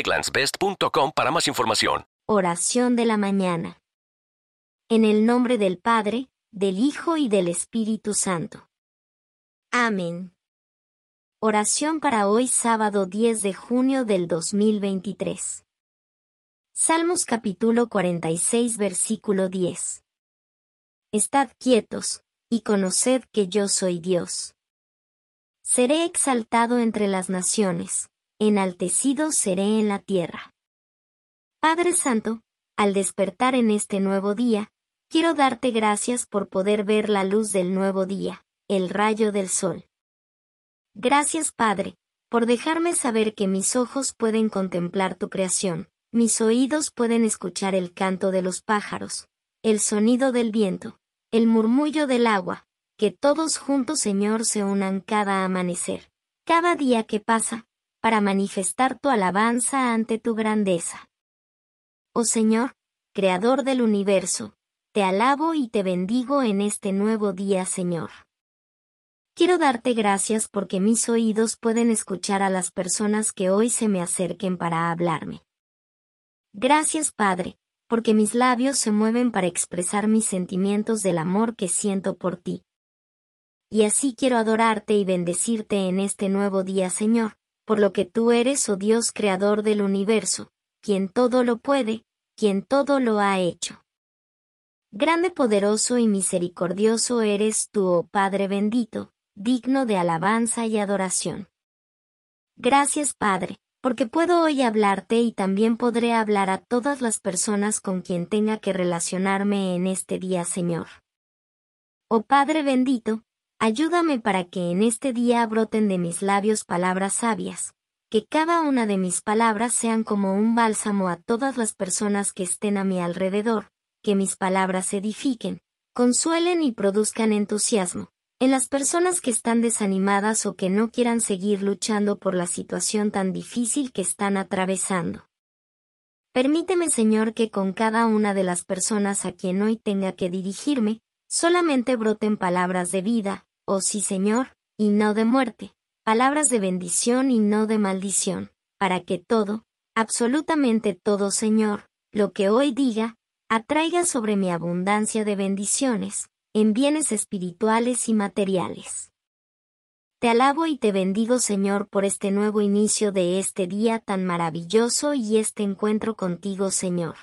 egglandsbest.com para más información. Oración de la mañana. En el nombre del Padre, del Hijo y del Espíritu Santo. Amén. Oración para hoy sábado 10 de junio del 2023. Salmos capítulo 46 versículo 10. Estad quietos, y conoced que yo soy Dios. Seré exaltado entre las naciones, enaltecido seré en la tierra. Padre Santo, al despertar en este nuevo día, quiero darte gracias por poder ver la luz del nuevo día, el rayo del sol. Gracias Padre, por dejarme saber que mis ojos pueden contemplar tu creación, mis oídos pueden escuchar el canto de los pájaros, el sonido del viento, el murmullo del agua, que todos juntos Señor se unan cada amanecer, cada día que pasa, para manifestar tu alabanza ante tu grandeza. Oh Señor, Creador del universo, te alabo y te bendigo en este nuevo día, Señor. Quiero darte gracias porque mis oídos pueden escuchar a las personas que hoy se me acerquen para hablarme. Gracias, Padre, porque mis labios se mueven para expresar mis sentimientos del amor que siento por ti. Y así quiero adorarte y bendecirte en este nuevo día, Señor, por lo que tú eres, oh Dios Creador del universo, quien todo lo puede, quien todo lo ha hecho. Grande, poderoso y misericordioso eres tú, oh Padre bendito, digno de alabanza y adoración. Gracias, Padre, porque puedo hoy hablarte y también podré hablar a todas las personas con quien tenga que relacionarme en este día, Señor. Oh Padre bendito, ayúdame para que en este día broten de mis labios palabras sabias, que cada una de mis palabras sean como un bálsamo a todas las personas que estén a mi alrededor, que mis palabras edifiquen, consuelen y produzcan entusiasmo, en las personas que están desanimadas o que no quieran seguir luchando por la situación tan difícil que están atravesando. Permíteme, Señor, que con cada una de las personas a quien hoy tenga que dirigirme, solamente broten palabras de vida, oh sí, Señor, y no de muerte, palabras de bendición y no de maldición, para que todo, absolutamente todo, Señor, lo que hoy diga, atraiga sobre mi abundancia de bendiciones, en bienes espirituales y materiales. Te alabo y te bendigo Señor por este nuevo inicio de este día tan maravilloso y este encuentro contigo Señor.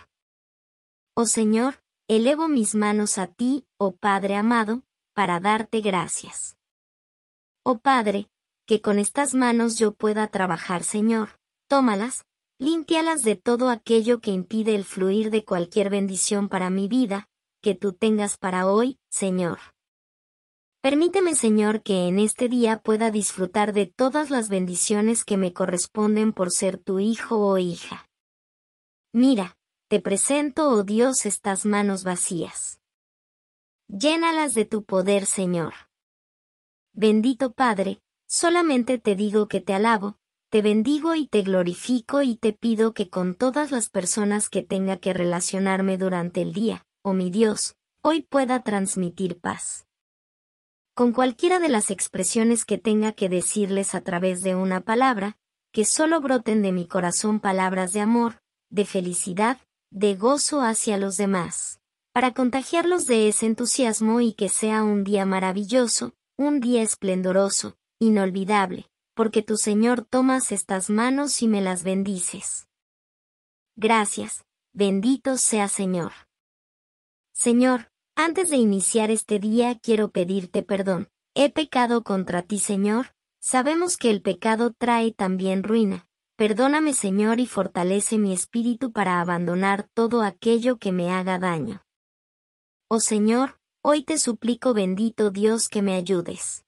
Oh Señor, elevo mis manos a ti, oh Padre amado, para darte gracias. Oh Padre, que con estas manos yo pueda trabajar Señor, tómalas, límpialas de todo aquello que impide el fluir de cualquier bendición para mi vida, que tú tengas para hoy, Señor. Permíteme, Señor, que en este día pueda disfrutar de todas las bendiciones que me corresponden por ser tu hijo o hija. Mira, te presento, oh Dios, estas manos vacías. Llénalas de tu poder, Señor. Bendito Padre, solamente te digo que te alabo, te bendigo y te glorifico y te pido que con todas las personas que tenga que relacionarme durante el día, oh mi Dios, hoy pueda transmitir paz. Con cualquiera de las expresiones que tenga que decirles a través de una palabra, que solo broten de mi corazón palabras de amor, de felicidad, de gozo hacia los demás, para contagiarlos de ese entusiasmo y que sea un día maravilloso, un día esplendoroso, inolvidable, porque tu Señor tomas estas manos y me las bendices. Gracias, Bendito sea Señor. Señor, antes de iniciar este día quiero pedirte perdón. He pecado contra ti, Señor. Sabemos que el pecado trae también ruina. Perdóname, Señor, y fortalece mi espíritu para abandonar todo aquello que me haga daño. Oh Señor, hoy te suplico, bendito Dios, que me ayudes.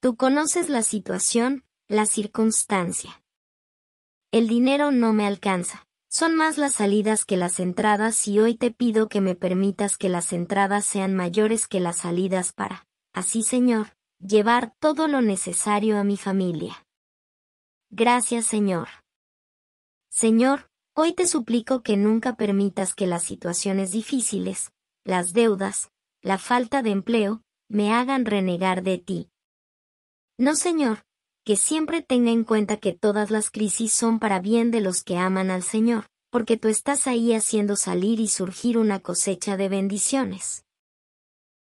Tú conoces la situación, la circunstancia. El dinero no me alcanza. Son más las salidas que las entradas y hoy te pido que me permitas que las entradas sean mayores que las salidas para, así Señor, llevar todo lo necesario a mi familia. Gracias Señor. Señor, hoy te suplico que nunca permitas que las situaciones difíciles, las deudas, la falta de empleo, me hagan renegar de ti. No Señor, que siempre tenga en cuenta que todas las crisis son para bien de los que aman al Señor, porque tú estás ahí haciendo salir y surgir una cosecha de bendiciones.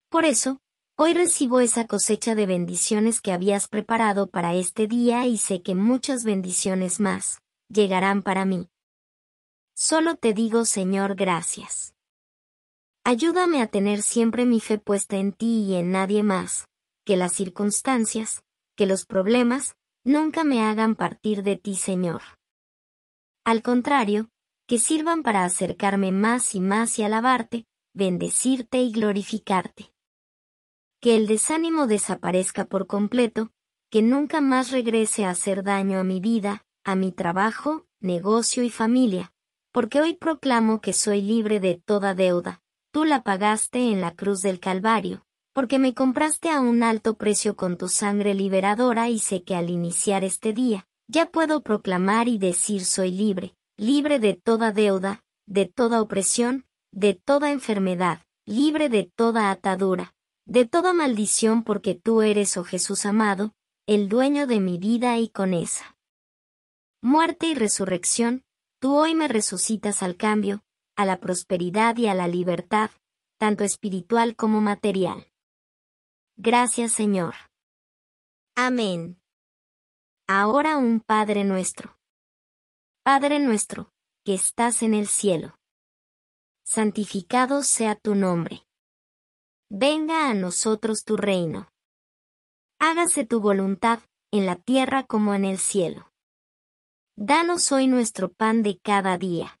Por eso, hoy recibo esa cosecha de bendiciones que habías preparado para este día y sé que muchas bendiciones más llegarán para mí. Solo te digo, Señor, gracias. Ayúdame a tener siempre mi fe puesta en ti y en nadie más, que las circunstancias, que los problemas, nunca me hagan partir de ti, Señor. Al contrario, que sirvan para acercarme más y más y alabarte, bendecirte y glorificarte. Que el desánimo desaparezca por completo, que nunca más regrese a hacer daño a mi vida, a mi trabajo, negocio y familia, porque hoy proclamo que soy libre de toda deuda. Tú la pagaste en la cruz del Calvario, porque me compraste a un alto precio con tu sangre liberadora y sé que al iniciar este día, ya puedo proclamar y decir soy libre, libre de toda deuda, de toda opresión, de toda enfermedad, libre de toda atadura, de toda maldición porque tú eres, oh Jesús amado, el dueño de mi vida y con esa muerte y resurrección, tú hoy me resucitas al cambio, a la prosperidad y a la libertad, tanto espiritual como material. Gracias Señor. Amén. Ahora un Padre nuestro. Padre nuestro, que estás en el cielo. Santificado sea tu nombre. Venga a nosotros tu reino. Hágase tu voluntad, en la tierra como en el cielo. Danos hoy nuestro pan de cada día.